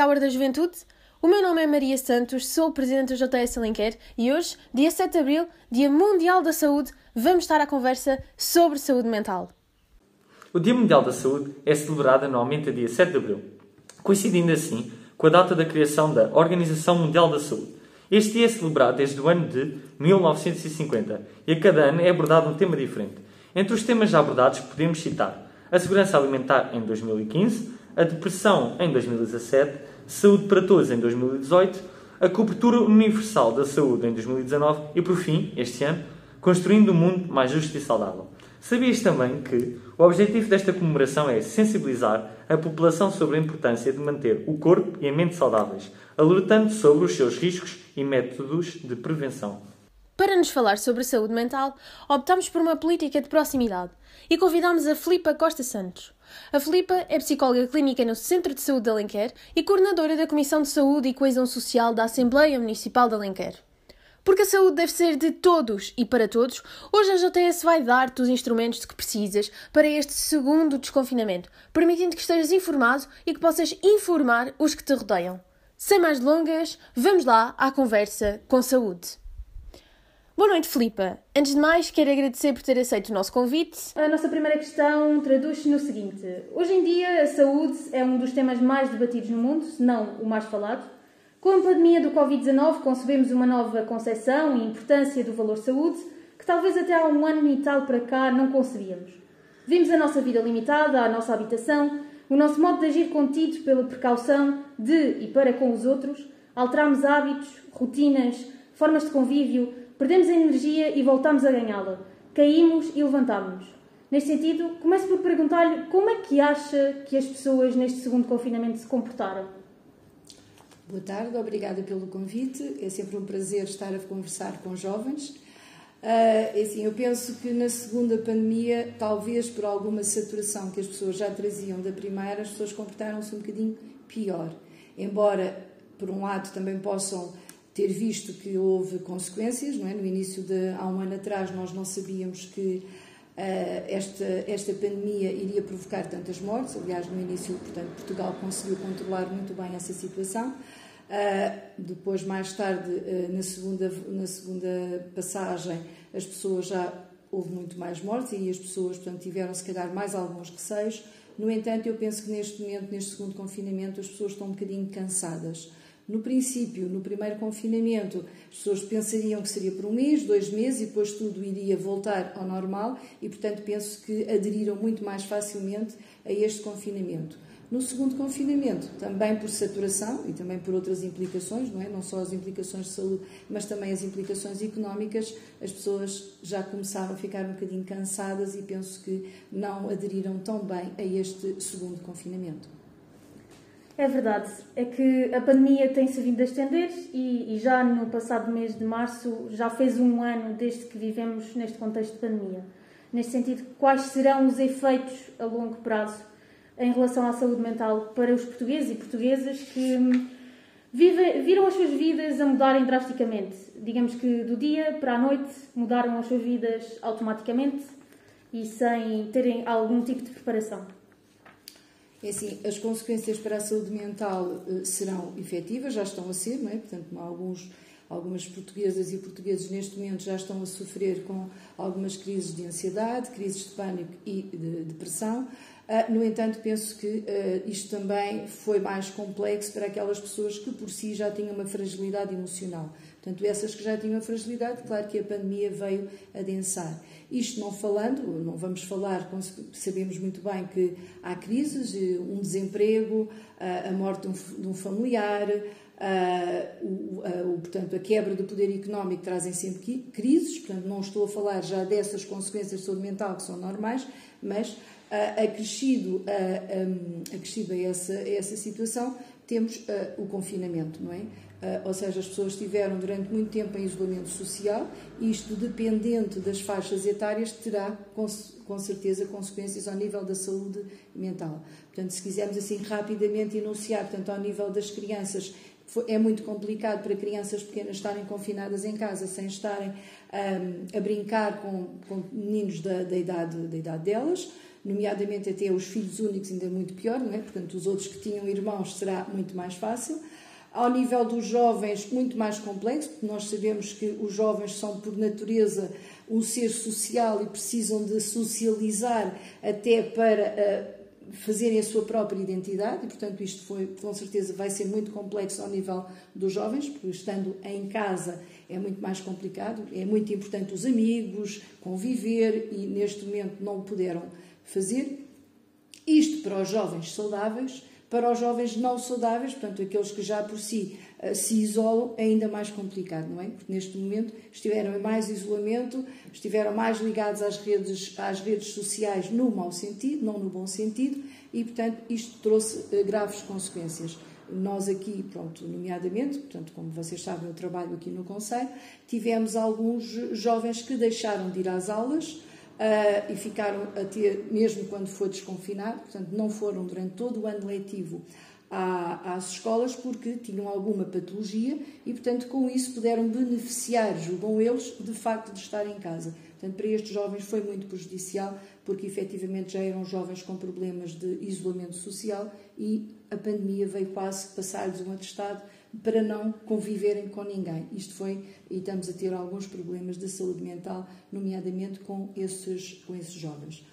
Hour da Juventude? O meu nome é Maria Santos, sou presidente do JS Alenquer e hoje, dia 7 de Abril, Dia Mundial da Saúde, vamos estar à conversa sobre saúde mental. O Dia Mundial da Saúde é celebrado anualmente a dia 7 de Abril, coincidindo assim com a data da criação da Organização Mundial da Saúde. Este dia é celebrado desde o ano de 1950 e a cada ano é abordado um tema diferente. Entre os temas já abordados podemos citar a segurança alimentar em 2015, a depressão em 2017, saúde para todos em 2018, a cobertura universal da saúde em 2019 e, por fim, este ano, construindo um mundo mais justo e saudável. Sabias também que o objetivo desta comemoração é sensibilizar a população sobre a importância de manter o corpo e a mente saudáveis, alertando sobre os seus riscos e métodos de prevenção. Para nos falar sobre saúde mental, optamos por uma política de proximidade e convidamos a Filipa Costa Santos. A Filipa é psicóloga clínica no Centro de Saúde de Alenquer e coordenadora da Comissão de Saúde e Coesão Social da Assembleia Municipal de Alenquer. Porque a saúde deve ser de todos e para todos, hoje a JTS vai dar-te os instrumentos que precisas para este segundo desconfinamento, permitindo que estejas informado e que possas informar os que te rodeiam. Sem mais delongas, vamos lá à conversa com saúde. Boa noite, Filipa. Antes de mais, quero agradecer por ter aceito o nosso convite. A nossa primeira questão traduz-se no seguinte: Hoje em dia, a saúde é um dos temas mais debatidos no mundo, se não o mais falado. Com a pandemia do Covid-19, concebemos uma nova concepção e importância do valor saúde que talvez até há um ano e tal para cá não concebíamos. Vimos a nossa vida limitada, a nossa habitação, o nosso modo de agir contido pela precaução de e para com os outros, alterámos hábitos, rotinas, formas de convívio, Perdemos a energia e voltamos a ganhá-la. Caímos e levantámos-nos. Neste sentido, começo por perguntar-lhe como é que acha que as pessoas neste segundo confinamento se comportaram? Boa tarde, obrigada pelo convite. É sempre um prazer estar a conversar com jovens. Uh, assim, eu penso que na segunda pandemia, talvez por alguma saturação que as pessoas já traziam da primeira, as pessoas comportaram-se um bocadinho pior. Embora, por um lado, também possam ter visto que houve consequências, não é? No início de há um ano atrás nós não sabíamos que uh, esta esta pandemia iria provocar tantas mortes. Aliás, no início, portanto, Portugal conseguiu controlar muito bem essa situação. Uh, depois, mais tarde, uh, na segunda na segunda passagem, as pessoas já houve muito mais mortes e as pessoas, portanto, tiveram se calhar mais alguns receios. No entanto, eu penso que neste momento, neste segundo confinamento, as pessoas estão um bocadinho cansadas no princípio, no primeiro confinamento, as pessoas pensariam que seria por um mês, dois meses e depois tudo iria voltar ao normal e, portanto, penso que aderiram muito mais facilmente a este confinamento. No segundo confinamento, também por saturação e também por outras implicações, não é? Não só as implicações de saúde, mas também as implicações económicas, as pessoas já começaram a ficar um bocadinho cansadas e penso que não aderiram tão bem a este segundo confinamento. É verdade, é que a pandemia tem-se vindo a estender e, e, já no passado mês de março já fez um ano desde que vivemos neste contexto de pandemia. Neste sentido, quais serão os efeitos a longo prazo em relação à saúde mental para os portugueses e portuguesas que hum, vive, viram as suas vidas a mudarem drasticamente? Digamos que do dia para a noite mudaram as suas vidas automaticamente e sem terem algum tipo de preparação. É assim, as consequências para a saúde mental uh, serão efetivas, já estão a ser, não é? Portanto, alguns, algumas portuguesas e portugueses neste momento já estão a sofrer com algumas crises de ansiedade, crises de pânico e de depressão. Uh, no entanto, penso que uh, isto também foi mais complexo para aquelas pessoas que por si já tinham uma fragilidade emocional. Portanto, essas que já tinham fragilidade, claro que a pandemia veio adensar. Isto não falando, não vamos falar, sabemos muito bem que há crises, eh, um desemprego, a morte de um familiar, a, o, portanto, a quebra do poder económico trazem sempre crises, portanto, não estou a falar já dessas consequências de saúde mental que são normais, mas acrescido a, acrescido a, essa, a essa situação, temos o confinamento, não é? Uh, ou seja, as pessoas estiveram durante muito tempo em isolamento social, e isto, dependente das faixas etárias, terá com, com, certeza consequências ao nível da saúde mental. Portanto, se quisermos assim rapidamente enunciar, portanto, ao nível das crianças, é muito complicado para crianças pequenas estarem confinadas em casa sem estarem um, a brincar com, com meninos da, da, idade, da idade delas. nomeadamente até os filhos únicos, ainda muito pior, não é? Portanto, os outros que tinham irmãos será muito mais fácil. Ao nível dos jovens, muito mais complexo, porque nós sabemos que os jovens são, por natureza, um ser social e precisam de socializar até para uh, fazerem a sua própria identidade, e portanto isto foi, com certeza vai ser muito complexo ao nível dos jovens, porque estando em casa é muito mais complicado, é muito importante os amigos, conviver, e neste momento não puderam fazer. Isto para os jovens saudáveis, para os jovens não saudáveis, portanto, aqueles que já por si uh, se isolam, é ainda mais complicado, não é? Porque neste momento estiveram em mais isolamento, estiveram mais ligados às redes, às redes sociais no mau sentido, não no bom sentido, e, portanto, isto trouxe uh, graves consequências. Nós aqui, pronto, nomeadamente, portanto, como vocês sabem, eu trabalho aqui no Conselho, tivemos alguns jovens que deixaram de ir às aulas, uh, e ficaram a ter, mesmo quando foi desconfinado, portanto, não foram durante todo o ano letivo à, às escolas porque tinham alguma patologia e, portanto, com isso puderam beneficiar, julgam eles, de facto de estar em casa. Portanto, para estes jovens foi muito prejudicial porque efetivamente já eram jovens com problemas de isolamento social e a pandemia veio quase passar-lhes um atestado para não conviverem com ninguém. Isto foi, e estamos a ter alguns problemas de saúde mental, nomeadamente com esses, com esses jovens.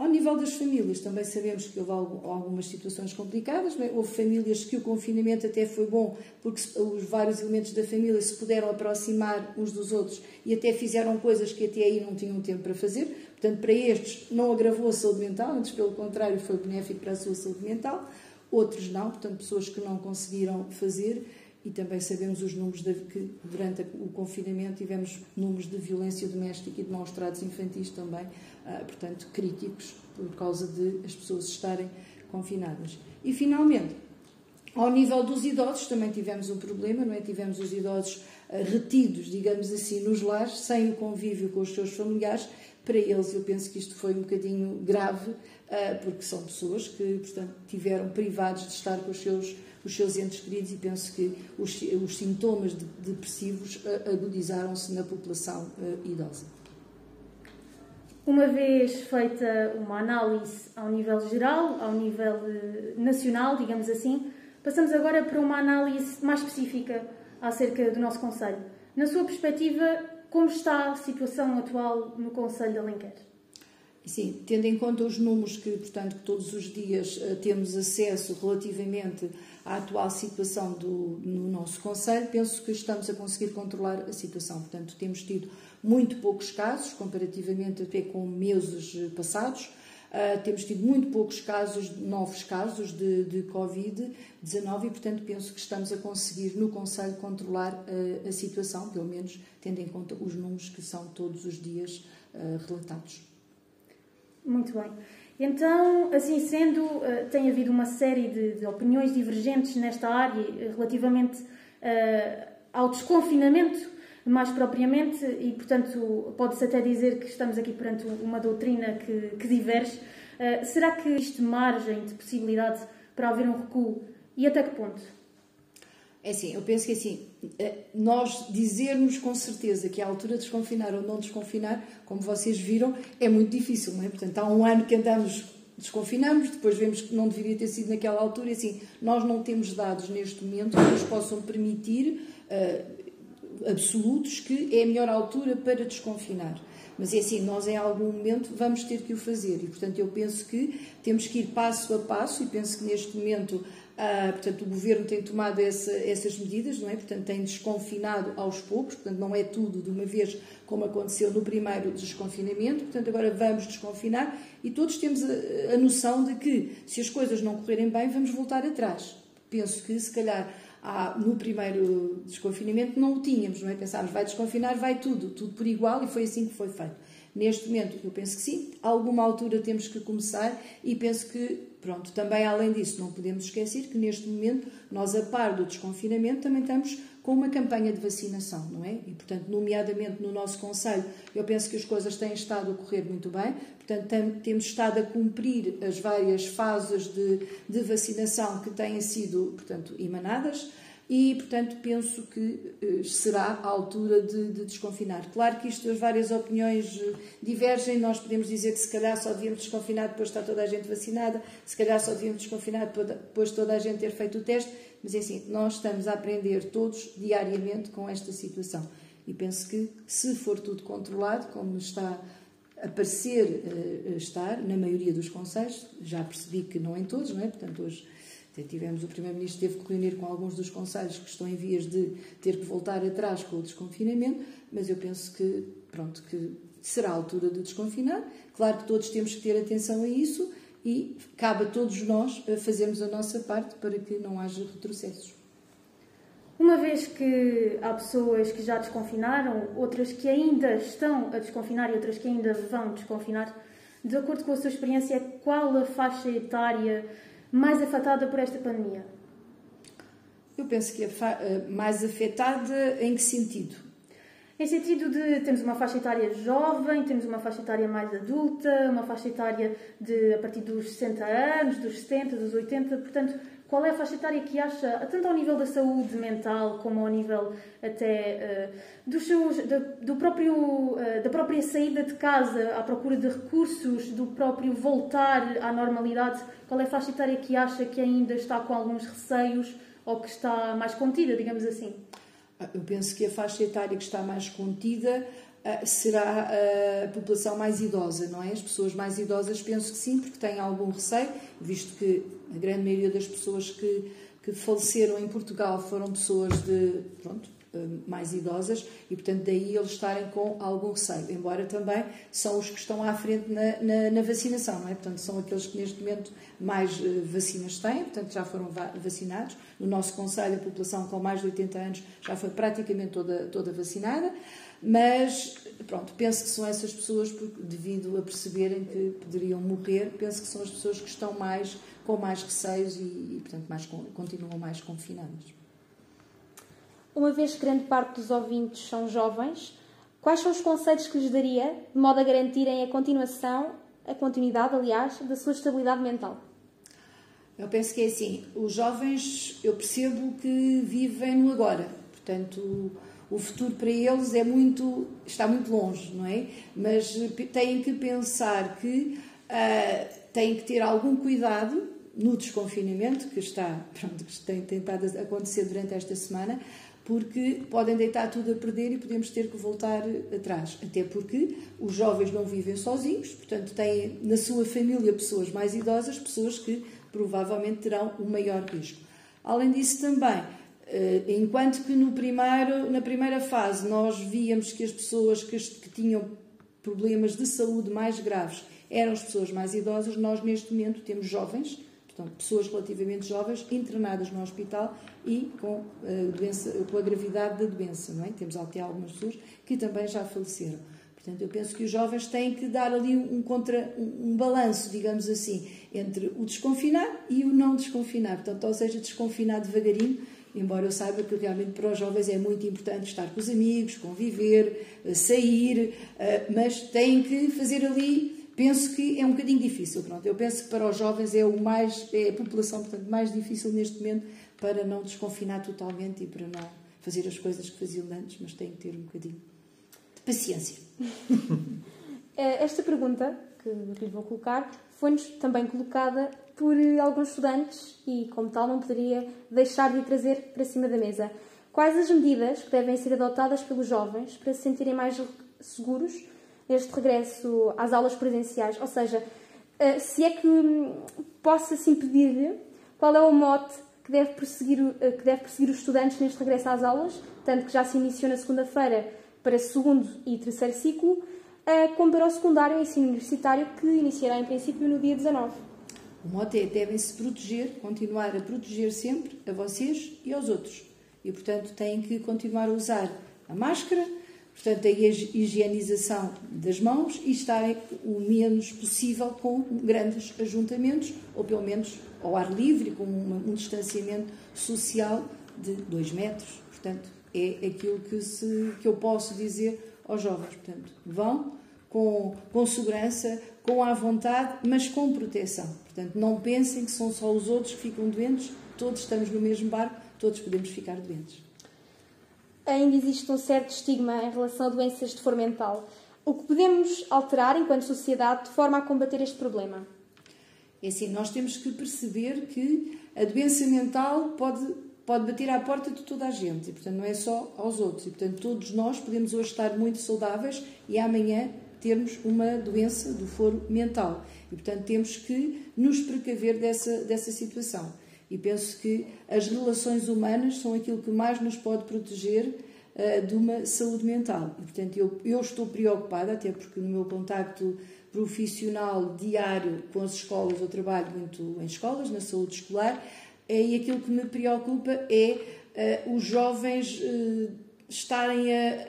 Ao nível das famílias, também sabemos que houve algumas situações complicadas. Houve famílias que o confinamento até foi bom, porque os vários elementos da família se puderam aproximar uns dos outros e até fizeram coisas que até aí não tinham tempo para fazer. Portanto, para estes não agravou a saúde mental, antes pelo contrário foi benéfico para a sua saúde mental outros não, portanto, pessoas que não conseguiram fazer. E também sabemos os números de, que durante o confinamento tivemos números de violência doméstica e de maus tratos infantis também, ah, portanto, críticos por causa de as pessoas estarem confinadas. E finalmente, ao nível dos idosos também tivemos um problema, não é? Tivemos os idosos ah, retidos, digamos assim, nos lares, sem o convívio com os seus familiares. Para eles, eu penso que isto foi um bocadinho grave, ah, porque são pessoas que, portanto, tiveram privados de estar com os seus, os seus entes queridos e penso que os, os sintomas de, depressivos ah, agudizaram-se na população ah, idosa. Uma vez feita uma análise ao nível geral, ao nível eh, nacional, digamos assim, passamos agora para uma análise mais específica acerca do nosso Conselho. Na sua perspectiva, como está a situação atual no Conselho de Alenquer? Sim, tendo em conta os números que, portanto, que todos os dias uh, temos acesso relativamente à atual situação do, no nosso Conselho, penso que estamos a conseguir controlar a situação. Portanto, temos tido muito poucos casos, comparativamente até com meses eh, passados. Uh, temos tido muito poucos casos, novos casos de, de Covid-19 e, portanto, penso que estamos a conseguir no Conselho controlar uh, a situação, pelo menos tendo em conta os números que são todos os dias uh, relatados. Muito bem. Então, assim sendo, tem havido uma série de, de, opiniões divergentes nesta área eh, relativamente ao desconfinamento, mais propriamente, e portanto pode-se até dizer que estamos aqui perante uma doutrina que, que diverge. Uh, será que existe margem de possibilidade para haver um recuo e até que ponto? É assim, eu penso que assim, nós dizermos com certeza que é a altura de desconfinar ou não desconfinar, como vocês viram, é muito difícil, não é? Portanto, há um ano que andamos, desconfinamos, depois vemos que não deveria ter sido naquela altura, e assim, nós não temos dados neste momento que nos possam permitir uh, absolutos que é a melhor altura para desconfinar. Mas é assim, nós em algum momento vamos ter que o fazer e, portanto, eu penso que temos que ir passo a passo e penso que neste momento ah, portanto, o governo tem tomado essa, essas medidas, não é? Portanto, tem desconfinado aos poucos, portanto, não é tudo de uma vez como aconteceu no primeiro desconfinamento, portanto, agora vamos desconfinar e todos temos a, a noção de que se as coisas não correrem bem, vamos voltar atrás. Penso que, se calhar, ah, no primeiro desconfinamento não o tínhamos, não é? Pensámos, vai desconfinar, vai tudo, tudo por igual e foi assim que foi feito. Neste momento, eu penso que sim, a alguma altura temos que começar e penso que Pronto, também além disso, não podemos esquecer que neste momento nós, a par do desconfinamento, também estamos com uma campanha de vacinação, não é? E, portanto, nomeadamente no nosso Conselho, eu penso que as coisas têm estado a correr muito bem, portanto, temos estado a cumprir as várias fases de, de vacinação que têm sido, portanto, emanadas. E, portanto, penso que eh, será a altura de, de, desconfinar. Claro que isto, as várias opiniões eh, divergem, nós podemos dizer que se calhar só devíamos desconfinar depois de estar toda a gente vacinada, se calhar só devíamos desconfinar depois de toda a gente ter feito o teste, mas assim, nós estamos a aprender todos diariamente com esta situação. E penso que, se for tudo controlado, como está a parecer uh, estar na maioria dos conselhos, já percebi que não em todos, não é? Portanto, hoje tivemos o Primeiro-Ministro teve que reunir com alguns dos conselhos que estão em vias de ter que voltar atrás com o desconfinamento, mas eu penso que, pronto, que será a altura de desconfinar. Claro que todos temos que ter atenção a isso e cabe a todos nós fazermos a nossa parte para que não haja retrocessos. Uma vez que há pessoas que já desconfinaram, outras que ainda estão a desconfinar e outras que ainda vão desconfinar, de acordo com a sua experiência, qual a faixa etária mais afetada por esta pandemia? Eu penso que a mais afetada em que sentido? Em sentido de temos uma faixa etária jovem, temos uma faixa etária mais adulta, uma faixa etária de a partir dos 60 anos, dos 70, dos 80, portanto, qual é a faixa etária que acha, tanto ao nível da saúde mental como ao nível até uh, dos seus, do próprio, uh, da própria saída de casa à procura de recursos, do próprio voltar à normalidade, qual é a faixa etária que acha que ainda está com alguns receios ou que está mais contida, digamos assim? Ah, eu penso que a faixa etária que está mais contida será a população mais idosa, não é? As pessoas mais idosas penso que sim, porque têm algum receio, visto que a grande maioria das pessoas que, que faleceram em Portugal foram pessoas de, pronto, eh, mais idosas e, portanto, daí eles estarem com algum receio, embora também são os que estão à frente na, na, na vacinação, não é? Portanto, são aqueles que neste momento mais vacinas têm, portanto, já foram va vacinados. No nosso Conselho, a população com mais de 80 anos já foi praticamente toda, toda vacinada, mas, pronto, penso que são essas pessoas, porque, devido a perceberem que poderiam morrer, penso que são as pessoas que estão mais com mais receios e, e portanto, mais, continuam mais confinadas. Uma vez que grande parte dos ouvintes são jovens, quais são os conselhos que lhes daria de modo a garantirem a continuação, a continuidade, aliás, da sua estabilidade mental? Eu penso que é assim, os jovens, eu percebo que vivem no agora, portanto, o futuro para eles é muito, está muito longe, não é? Mas têm que pensar que uh, têm que ter algum cuidado no desconfinamento que está, pronto, que tem tentado acontecer durante esta semana, porque podem deitar tudo a perder e podemos ter que voltar atrás. Até porque os jovens não vivem sozinhos, portanto, têm na sua família pessoas mais idosas, pessoas que provavelmente terão o maior risco. Além disso, também, eh, enquanto que no primeiro, na primeira fase nós víamos que as pessoas que, que tinham problemas de saúde mais graves eram as pessoas mais idosas, nós neste momento temos jovens Portanto, pessoas relativamente jovens internadas no hospital e com a, eh, doença, com a gravidade da doença, não é? Temos até algumas pessoas que também já faleceram. Portanto, eu penso que os jovens têm que dar ali um, contra, um balanço, digamos assim, entre o desconfinar e o não desconfinar. Portanto, ou seja, desconfinar devagarinho, embora eu saiba que realmente para os jovens é muito importante estar com os amigos, conviver, eh, sair, eh, mas têm que fazer ali penso que é um bocadinho difícil. Pronto, eu penso que para os jovens é, o mais, é a população portanto, mais difícil neste momento para não desconfinar totalmente e para não fazer as coisas que faziam antes, mas têm que ter um bocadinho de paciência. Eh, esta pergunta que lhe vou colocar foi-nos também colocada por alguns estudantes e, como tal, não poderia deixar de trazer para cima da mesa. Quais as medidas que devem ser adotadas pelos jovens para se sentirem mais seguros este regresso às aulas presenciais? Ou seja, eh, se é que hum, posso assim pedir-lhe qual é o mote que deve, perseguir, eh, que deve perseguir os estudantes neste regresso às aulas, tanto que já se iniciou na segunda-feira para segundo e terceiro ciclo, eh, como para o secundário e ensino universitário, que iniciará em princípio no dia 19. O mote é devem-se proteger, continuar a proteger sempre a vocês e aos outros. E, portanto, têm que continuar a usar a máscara, portanto, a higienização das mãos e estarem o menos possível com grandes ajuntamentos, ou pelo menos ao ar livre, com um distanciamento social de dois metros. Portanto, é aquilo que, se, que eu posso dizer aos jovens. Portanto, vão com, com segurança, com à vontade, mas com proteção. Portanto, não pensem que são só os outros que ficam doentes, todos estamos no mesmo barco, todos podemos ficar doentes. Ainda existe um certo estigma em relação a doenças de forma mental. O que podemos alterar enquanto sociedade de forma a combater este problema? É assim, nós temos que perceber que a doença mental pode, pode bater à porta de toda a gente, e portanto não é só aos outros. E portanto todos nós podemos hoje estar muito saudáveis e amanhã termos uma doença do foro mental. E portanto temos que nos precaver dessa, dessa situação. E penso que as relações humanas são aquilo que mais nos pode proteger uh, de uma saúde mental. E portanto eu, eu estou preocupada, até porque no meu contacto profissional diário com as escolas, eu trabalho muito em escolas, na saúde escolar, é, e aquilo que me preocupa é uh, os jovens uh, estarem a,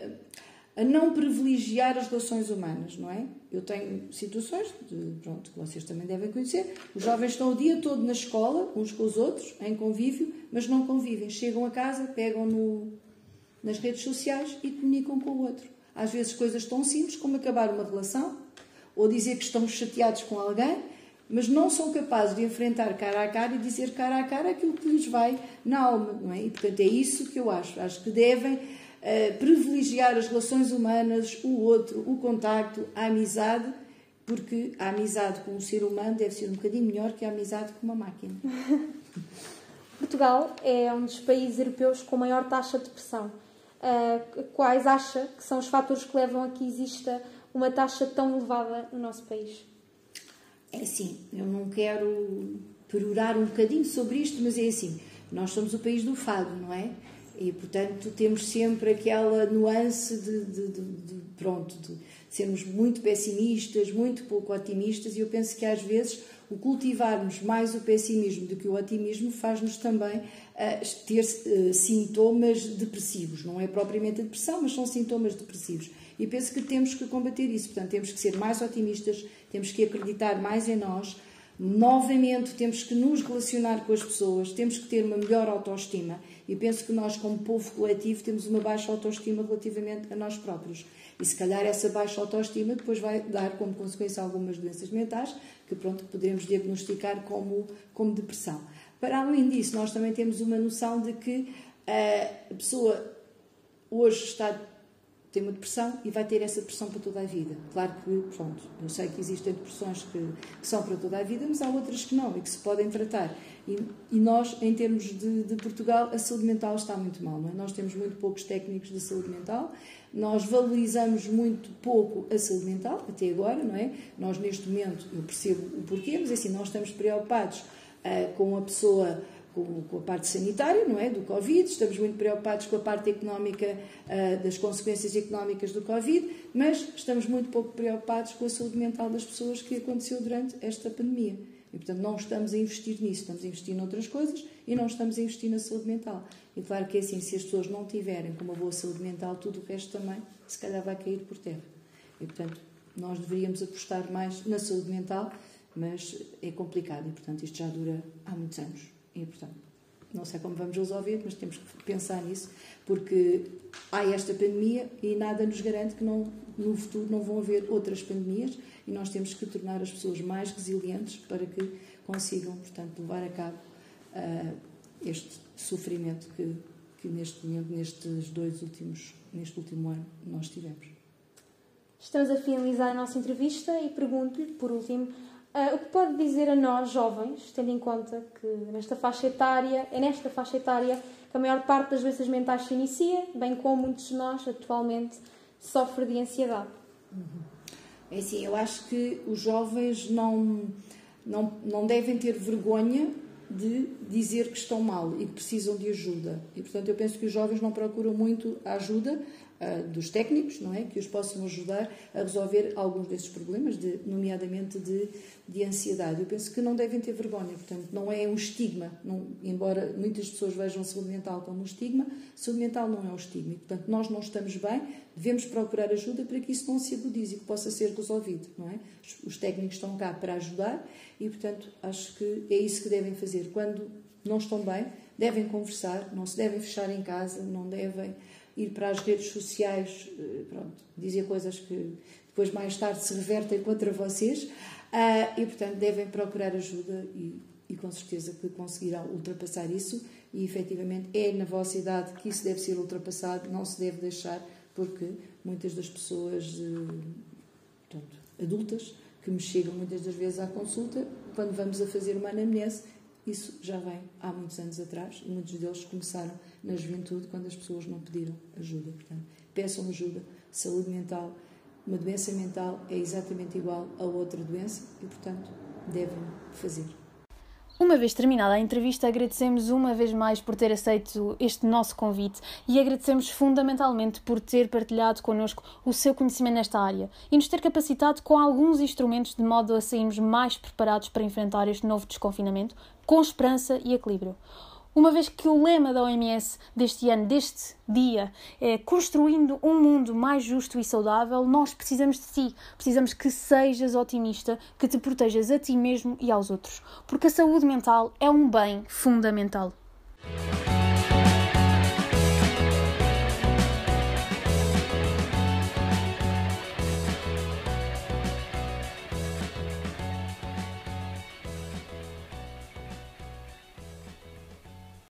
a, não privilegiar as relações humanas, não é? Eu tenho situações, de, pronto, que vocês também devem conhecer, os jovens estão o dia todo na escola, uns com os outros, em convívio, mas não convivem. Chegam a casa, pegam no, nas redes sociais e comunicam com o outro. Às vezes coisas tão simples como acabar uma relação, ou dizer que estão chateados com alguém, mas não são capazes de enfrentar cara a cara e dizer cara a cara aquilo que lhes vai na alma, não é? E portanto é isso que eu acho. Acho que devem uh, privilegiar as relações humanas, o outro, o contacto, a amizade, porque a amizade com o ser humano deve ser um bocadinho melhor que a amizade com uma máquina. Portugal é um dos países europeus com maior taxa de depressão. Uh, quais acha que são os fatores que levam a que exista uma taxa tão elevada no nosso país? É assim, eu não quero perorar um bocadinho sobre isto, mas é assim, nós somos o país do fado, não é? E, portanto, temos sempre aquela nuance de, de, de, de pronto, de sermos muito pessimistas, muito pouco otimistas, e eu penso que às vezes o cultivarmos mais o pessimismo do que o otimismo faz-nos também uh, ter uh, sintomas depressivos. Não é propriamente a depressão, mas são sintomas depressivos. E penso que temos que combater isso. Portanto, temos que ser mais otimistas, temos que acreditar mais em nós. Novamente, temos que nos relacionar com as pessoas, temos que ter uma melhor autoestima. E penso que nós, como povo coletivo, temos uma baixa autoestima relativamente a nós próprios. E se calhar essa baixa autoestima depois vai dar como consequência algumas doenças mentais que pronto poderemos diagnosticar como, como depressão. Para além disso, nós também temos uma noção de que a pessoa hoje está tem uma depressão e vai ter essa depressão para toda a vida. Claro que, pronto, eu sei que existem depressões que, que são para toda a vida, mas há outras que não e que se podem tratar. E, e nós, em termos de, de, Portugal, a saúde mental está muito mal. É? Nós temos muito poucos técnicos de saúde mental, nós valorizamos muito pouco a saúde mental, até agora, não é? Nós, neste momento, eu percebo o porquê, mas é assim, nós estamos preocupados uh, com a pessoa com, com, a parte sanitária, não é, do Covid, estamos muito preocupados com a parte económica, uh, das consequências económicas do Covid, mas estamos muito pouco preocupados com a saúde mental das pessoas que aconteceu durante esta pandemia. E, portanto, não estamos a investir nisso, estamos a investir noutras coisas e não estamos a investir na saúde mental. E claro que é assim, se as pessoas não tiverem uma boa saúde mental, tudo o resto também, se calhar, vai cair por terra. E, portanto, nós deveríamos apostar mais na saúde mental, mas é complicado e, portanto, isto já dura há muitos anos. E, portanto, não sei como vamos resolver, mas temos que pensar nisso, porque há esta pandemia e nada nos garante que não, no futuro não vão haver outras pandemias e nós temos que tornar as pessoas mais resilientes para que consigam, portanto, levar a cabo uh, este sofrimento que, que neste momento, nestes dois últimos, neste último ano, nós tivemos. Estamos a finalizar a nossa entrevista e pergunto-lhe, por último, Uh, o que pode dizer a nós, jovens, tendo em conta que nesta faixa etária, é nesta faixa etária que a maior parte das doenças mentais se inicia, bem como muitos de nós atualmente sofrem de ansiedade? É assim, eu acho que os jovens não, não, não devem ter vergonha de dizer que estão mal e que precisam de ajuda. E, portanto, eu penso que os jovens não procuram muito a ajuda uh, dos técnicos, não é? Que os possam ajudar a resolver alguns desses problemas, de, nomeadamente de, de ansiedade. Eu penso que não devem ter vergonha, portanto, não é um estigma, não, embora muitas pessoas vejam saúde mental como um estigma, saúde mental não é um estigma. portanto, nós não estamos bem, devemos procurar ajuda para que isso não se agudize e que possa ser resolvido, não é? Os técnicos estão cá para ajudar e, portanto, acho que é isso que devem fazer. Quando não estão bem, devem conversar, não se devem fechar em casa, não devem ir para as redes sociais, eh, pronto, dizer coisas que depois mais tarde se revertem contra vocês. Uh, e portanto devem procurar ajuda e, e, com certeza que conseguirão ultrapassar isso. E efetivamente é na vossa idade que isso deve ser ultrapassado, não se deve deixar, porque muitas das pessoas portanto, adultas que me chegam muitas das vezes à consulta, quando vamos a fazer uma anamnese, isso já vem há muitos anos atrás e muitos deles começaram na juventude quando as pessoas não pediram ajuda. Portanto, peçam ajuda. Saúde mental, uma doença mental é exatamente igual a outra doença e, portanto, devem fazer. Uma vez terminada a entrevista, agradecemos uma vez mais por ter aceito este nosso convite e agradecemos fundamentalmente por ter partilhado connosco o seu conhecimento nesta área e nos ter capacitado com alguns instrumentos de modo a sairmos mais preparados para enfrentar este novo desconfinamento com esperança e equilíbrio. Uma vez que o lema da OMS deste ano, deste dia, é construindo um mundo mais justo e saudável, nós precisamos de ti. Precisamos que sejas otimista, que te protejas a ti mesmo e aos outros. Porque a saúde mental é um bem fundamental.